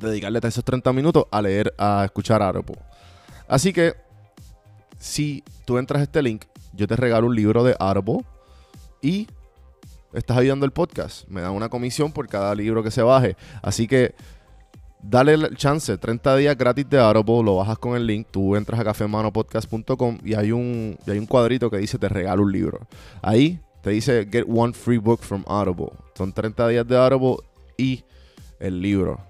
dedicarle esos 30 minutos a leer, a escuchar Audible. Así que, si tú entras a este link, yo te regalo un libro de Audible y estás ayudando el podcast. Me dan una comisión por cada libro que se baje. Así que dale el chance, 30 días gratis de Audible, lo bajas con el link, tú entras a cafemanopodcast.com y hay un y hay un cuadrito que dice te regalo un libro. Ahí te dice get one free book from Audible. Son 30 días de Audible y el libro.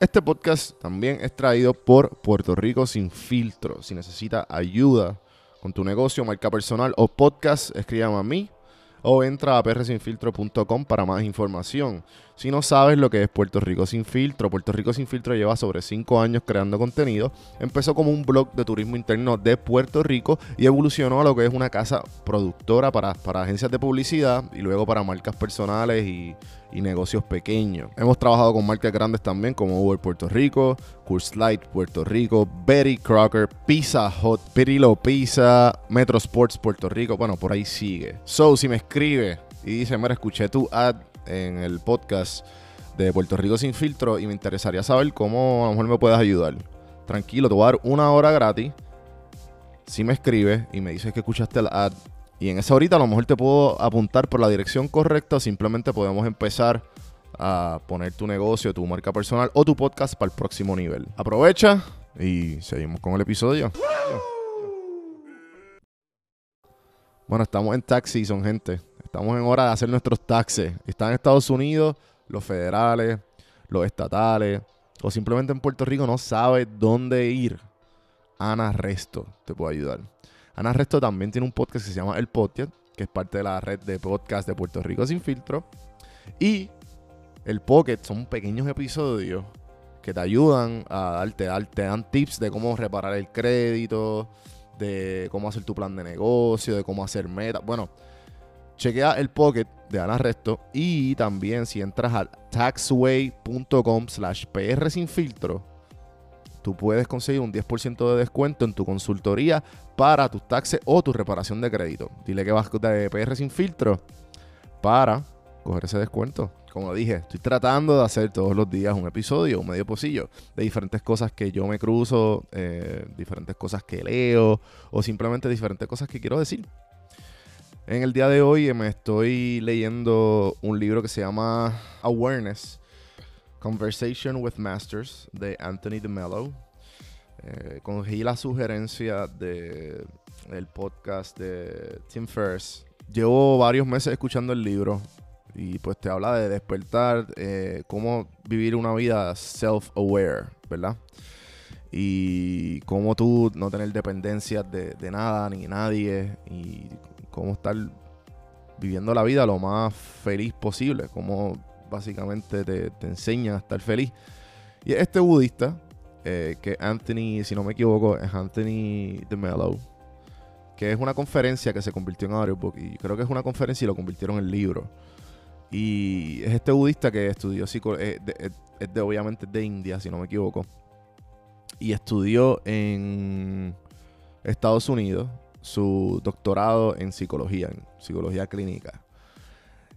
Este podcast también es traído por Puerto Rico Sin Filtro. Si necesitas ayuda con tu negocio, marca personal o podcast, escríbame a mí o entra a prsinfiltro.com para más información. Si no sabes lo que es Puerto Rico Sin Filtro, Puerto Rico Sin Filtro lleva sobre 5 años creando contenido. Empezó como un blog de turismo interno de Puerto Rico y evolucionó a lo que es una casa productora para, para agencias de publicidad y luego para marcas personales y, y negocios pequeños. Hemos trabajado con marcas grandes también como Uber Puerto Rico, Curse Light Puerto Rico, Betty Crocker, Pizza Hut, Pirillo Pizza, Metro Sports Puerto Rico. Bueno, por ahí sigue. So, si me escribe y dice, mira, escuché tu ad en el podcast de Puerto Rico sin filtro y me interesaría saber cómo a lo mejor me puedes ayudar. Tranquilo, te voy a dar una hora gratis. Si me escribes y me dices que escuchaste la ad y en esa horita a lo mejor te puedo apuntar por la dirección correcta o simplemente podemos empezar a poner tu negocio, tu marca personal o tu podcast para el próximo nivel. Aprovecha y seguimos con el episodio. Bueno, estamos en tax season, gente. Estamos en hora de hacer nuestros taxes. Están en Estados Unidos, los federales, los estatales, o simplemente en Puerto Rico no sabe dónde ir. Ana Resto te puede ayudar. Ana Resto también tiene un podcast que se llama El Podcast, que es parte de la red de podcast de Puerto Rico sin filtro. Y el Pocket son pequeños episodios que te ayudan a darte, te dan tips de cómo reparar el crédito, de cómo hacer tu plan de negocio, de cómo hacer metas. Bueno, chequea el Pocket de Ana Resto y también si entras a taxway.com slash PR sin filtro, tú puedes conseguir un 10% de descuento en tu consultoría para tus taxes o tu reparación de crédito. Dile que vas de PR sin filtro para coger ese descuento. Como dije, estoy tratando de hacer todos los días un episodio, un medio pocillo, de diferentes cosas que yo me cruzo, eh, diferentes cosas que leo o simplemente diferentes cosas que quiero decir. En el día de hoy me estoy leyendo un libro que se llama Awareness, Conversation with Masters de Anthony DeMello. Eh, cogí la sugerencia de el podcast de Tim Ferriss. Llevo varios meses escuchando el libro y pues te habla de despertar, eh, cómo vivir una vida self-aware, ¿verdad? Y cómo tú no tener dependencias de, de nada ni nadie y cómo estar viviendo la vida lo más feliz posible, cómo básicamente te, te enseñan a estar feliz. Y este budista, eh, que Anthony, si no me equivoco, es Anthony de Mello, que es una conferencia que se convirtió en audiobook y creo que es una conferencia y lo convirtieron en libro. Y es este budista que estudió psicología, eh, es, de, obviamente de India, si no me equivoco, y estudió en Estados Unidos su doctorado en psicología, en psicología clínica.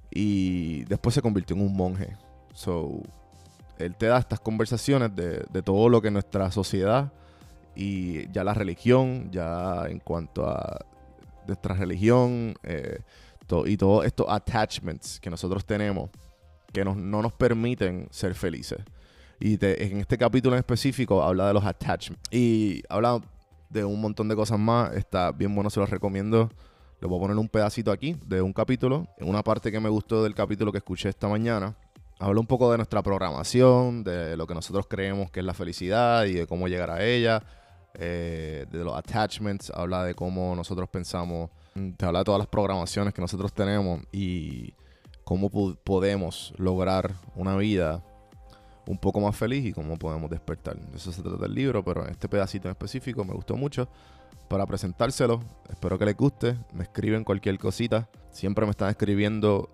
Y después se convirtió en un monje. So, él te da estas conversaciones de, de todo lo que nuestra sociedad y ya la religión, ya en cuanto a nuestra religión eh, y todos estos attachments que nosotros tenemos que no nos permiten ser felices. Y en este capítulo en específico habla de los attachments. Y habla de un montón de cosas más. Está bien bueno, se los recomiendo. Les voy a poner un pedacito aquí de un capítulo. En una parte que me gustó del capítulo que escuché esta mañana. Habla un poco de nuestra programación, de lo que nosotros creemos que es la felicidad y de cómo llegar a ella. Eh, de los attachments. Habla de cómo nosotros pensamos. Te habla de todas las programaciones que nosotros tenemos y cómo podemos lograr una vida un poco más feliz y cómo podemos despertar. eso se trata del libro, pero este pedacito en específico me gustó mucho para presentárselo. Espero que les guste. Me escriben cualquier cosita. Siempre me están escribiendo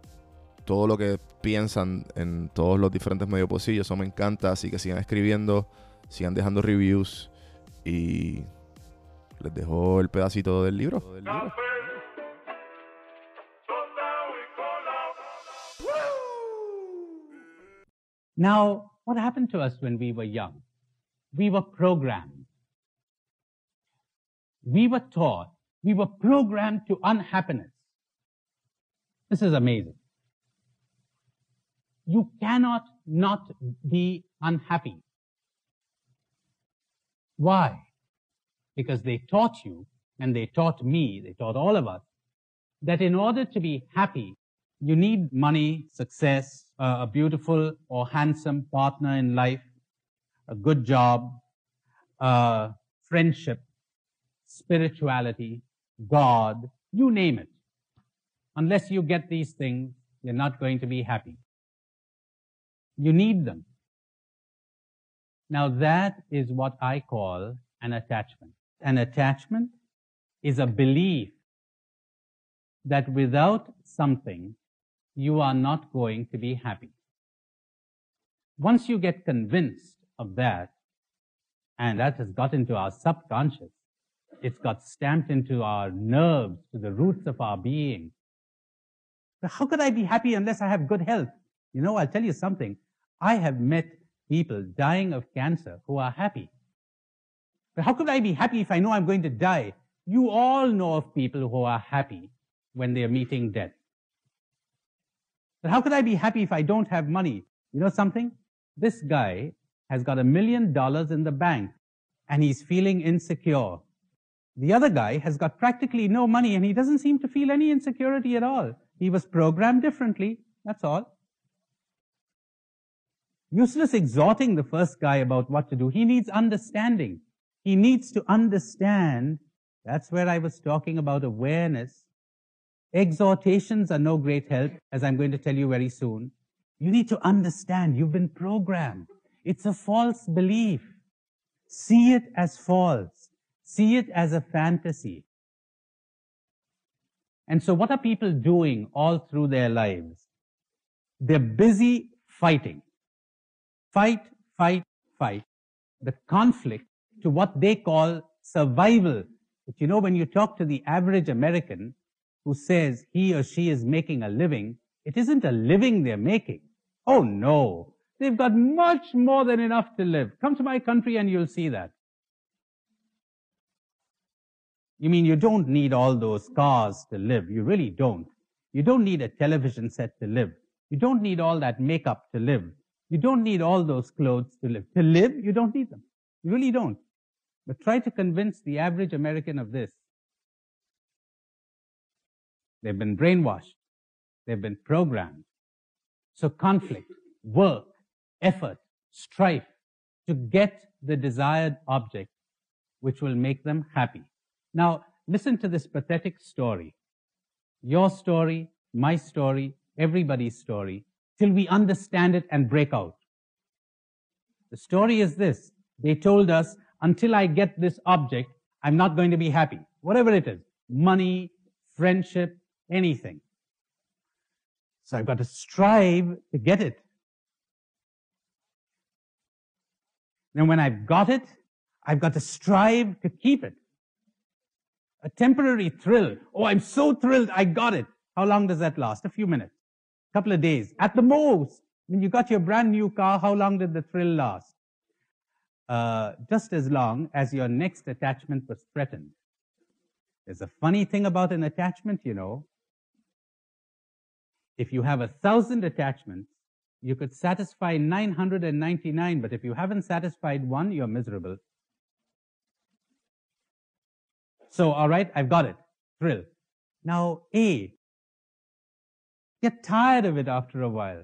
todo lo que piensan en todos los diferentes medios posibles. Eso me encanta. Así que sigan escribiendo, sigan dejando reviews y les dejo el pedacito. Del libro. Now, what happened to us when we were young? We were programmed. We were taught, we were programmed to unhappiness. This is amazing. You cannot not be unhappy. Why? Because they taught you, and they taught me, they taught all of us, that in order to be happy, you need money, success, uh, a beautiful or handsome partner in life, a good job, uh, friendship, spirituality, God, you name it. Unless you get these things, you're not going to be happy. You need them. Now that is what I call an attachment. An attachment is a belief that without something, you are not going to be happy. Once you get convinced of that, and that has got into our subconscious, it's got stamped into our nerves, to the roots of our being. But how could I be happy unless I have good health? You know, I'll tell you something. I have met people dying of cancer who are happy. But how could I be happy if I know I'm going to die? You all know of people who are happy when they're meeting death. But how could I be happy if I don't have money? You know something? This guy has got a million dollars in the bank and he's feeling insecure. The other guy has got practically no money and he doesn't seem to feel any insecurity at all. He was programmed differently. That's all. Useless exhorting the first guy about what to do. He needs understanding. He needs to understand. That's where I was talking about awareness. Exhortations are no great help, as I'm going to tell you very soon. You need to understand you've been programmed. It's a false belief. See it as false. See it as a fantasy. And so what are people doing all through their lives? They're busy fighting. Fight, fight, fight. The conflict to what they call survival. But you know, when you talk to the average American, who says he or she is making a living, it isn't a living they're making. Oh no. They've got much more than enough to live. Come to my country and you'll see that. You mean you don't need all those cars to live? You really don't. You don't need a television set to live. You don't need all that makeup to live. You don't need all those clothes to live. To live, you don't need them. You really don't. But try to convince the average American of this. They've been brainwashed. They've been programmed. So conflict, work, effort, strife to get the desired object which will make them happy. Now, listen to this pathetic story. Your story, my story, everybody's story, till we understand it and break out. The story is this. They told us, until I get this object, I'm not going to be happy. Whatever it is. Money, friendship, anything. So I've got to strive to get it. Then when I've got it, I've got to strive to keep it. A temporary thrill. Oh, I'm so thrilled. I got it. How long does that last? A few minutes. A couple of days. At the most. When you got your brand new car, how long did the thrill last? Uh, just as long as your next attachment was threatened. There's a funny thing about an attachment, you know. If you have a thousand attachments, you could satisfy 999, but if you haven't satisfied one, you're miserable. So, all right, I've got it. Thrill. Now, A. Get tired of it after a while.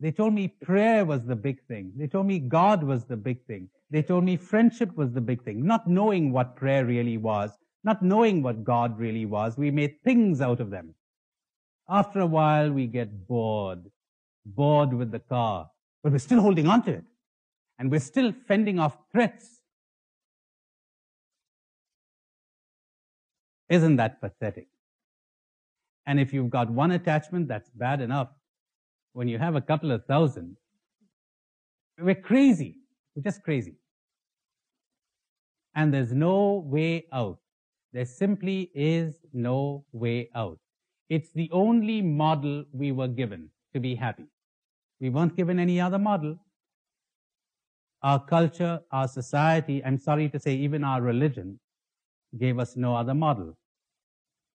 They told me prayer was the big thing. They told me God was the big thing. They told me friendship was the big thing. Not knowing what prayer really was, not knowing what God really was, we made things out of them. After a while, we get bored, bored with the car, but we're still holding on to it. And we're still fending off threats. Isn't that pathetic? And if you've got one attachment, that's bad enough. When you have a couple of thousand, we're crazy. We're just crazy. And there's no way out. There simply is no way out. It's the only model we were given to be happy. We weren't given any other model. Our culture, our society, I'm sorry to say even our religion, gave us no other model.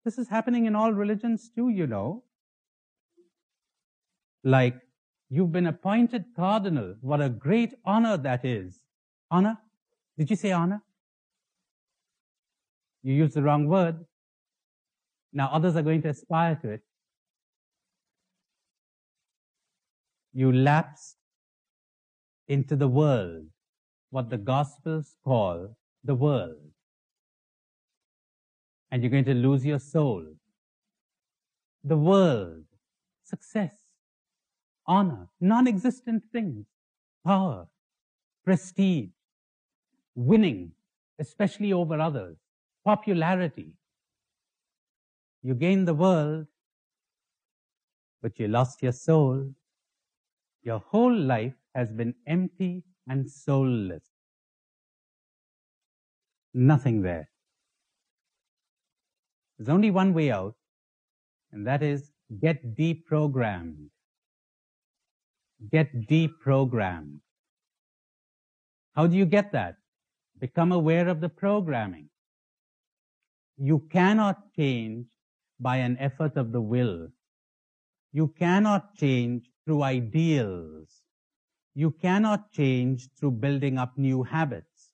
This is happening in all religions too, you know. Like, you've been appointed cardinal. What a great honor that is. Honor? Did you say honor? You used the wrong word. Now others are going to aspire to it. You lapse into the world, what the Gospels call the world. And you're going to lose your soul. The world, success, honor, non-existent things, power, prestige, winning, especially over others, popularity. You gained the world, but you lost your soul. Your whole life has been empty and soulless. Nothing there. There's only one way out, and that is get deprogrammed. Get deprogrammed. How do you get that? Become aware of the programming. You cannot change by an effort of the will. You cannot change through ideals. You cannot change through building up new habits.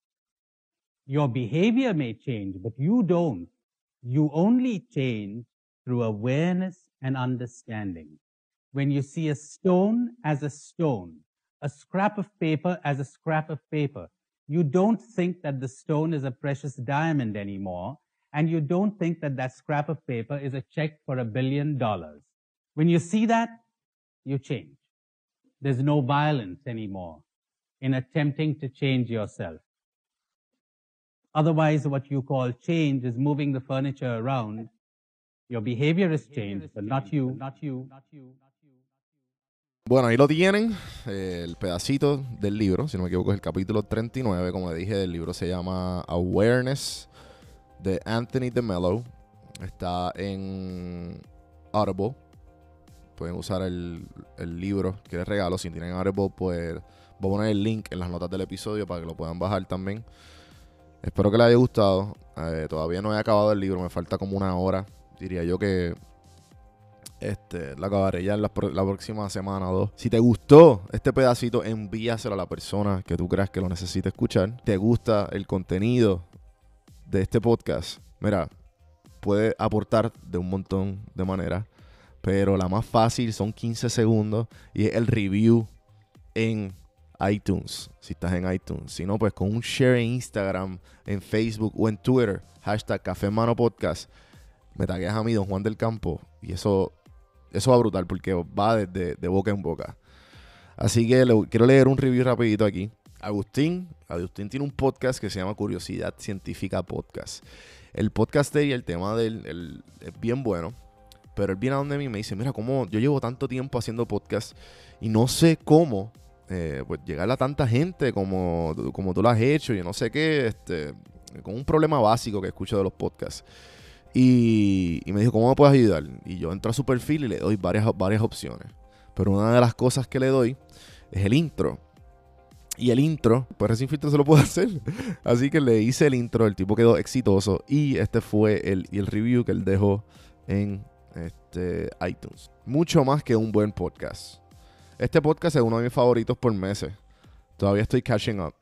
Your behavior may change, but you don't. You only change through awareness and understanding. When you see a stone as a stone, a scrap of paper as a scrap of paper, you don't think that the stone is a precious diamond anymore, and you don't think that that scrap of paper is a check for a billion dollars. When you see that, you change. There's no violence anymore in attempting to change yourself. Otherwise, what you call change is moving the furniture around. Your behavior is changed, but not you, not you, not you. Bueno, ahí lo tienen, el pedacito del libro, si no me equivoco es el capítulo 39, como le dije, el libro se llama Awareness de Anthony DeMello. Está en Audible. Pueden usar el, el libro que regalo. Si tienen Audible, pues voy a poner el link en las notas del episodio para que lo puedan bajar también. Espero que les haya gustado. Eh, todavía no he acabado el libro, me falta como una hora. Diría yo que este, la acabaré ya en la, la, próxima semana o dos. Si te gustó este pedacito, envíaselo a la persona que tú creas que lo necesite escuchar. ¿Te gusta el contenido de este podcast? Mira, puede aportar de un montón de maneras. Pero la más fácil son 15 segundos y es el review en iTunes, si estás en iTunes. Si no, pues con un share en Instagram, en Facebook o en Twitter, hashtag Café Mano Podcast, me tagueas a mí, Don Juan del Campo, y eso eso va brutal porque va de, de boca en boca. Así que quiero leer un review rapidito aquí. Agustín, Agustín tiene un podcast que se llama Curiosidad Científica Podcast. El podcast de y el tema de él es bien bueno. Pero él viene a donde mí y me dice, mira, cómo yo llevo tanto tiempo haciendo podcast y no sé cómo eh, pues llegar a tanta gente como, como tú lo has hecho. Yo no sé qué, este, con un problema básico que escucho de los podcasts. Y, y me dijo, ¿cómo me puedes ayudar? Y yo entro a su perfil y le doy varias, varias opciones. Pero una de las cosas que le doy es el intro. Y el intro, pues recién filtro se lo puedo hacer. Así que le hice el intro, el tipo quedó exitoso. Y este fue el, el review que él dejó en este, iTunes. Mucho más que un buen podcast. Este podcast es uno de mis favoritos por meses. Todavía estoy catching up.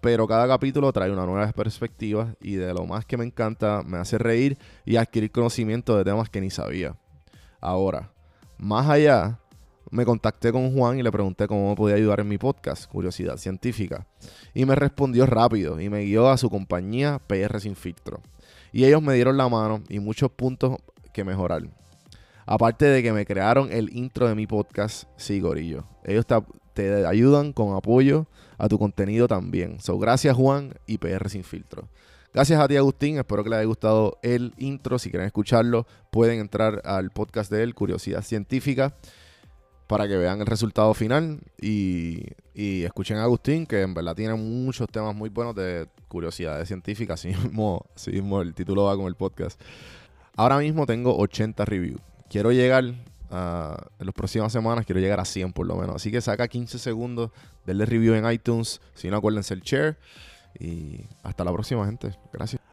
Pero cada capítulo trae una nueva perspectiva y de lo más que me encanta me hace reír y adquirir conocimiento de temas que ni sabía. Ahora, más allá, me contacté con Juan y le pregunté cómo me podía ayudar en mi podcast, Curiosidad Científica. Y me respondió rápido y me guió a su compañía PR Sin Filtro. Y ellos me dieron la mano y muchos puntos que mejorar. Aparte de que me crearon el intro de mi podcast, sí, Gorillo. Ellos te, ayudan con apoyo a tu contenido también. So, gracias Juan y PR Sin Filtro. Gracias a ti Agustín, espero que les haya gustado el intro. Si quieren escucharlo, pueden entrar al podcast de él, Curiosidad Científica, para que vean el resultado final y, escuchen a Agustín, que en verdad tiene muchos temas muy buenos de curiosidades científicas, así mismo, así mismo el título va con el podcast. Ahora mismo tengo 80 reviews quiero llegar a, en las próximas semanas, quiero llegar a 100 por lo menos. Así que saca 15 segundos, denle review en iTunes. Si no, acuérdense el share. Y hasta la próxima, gente. Gracias.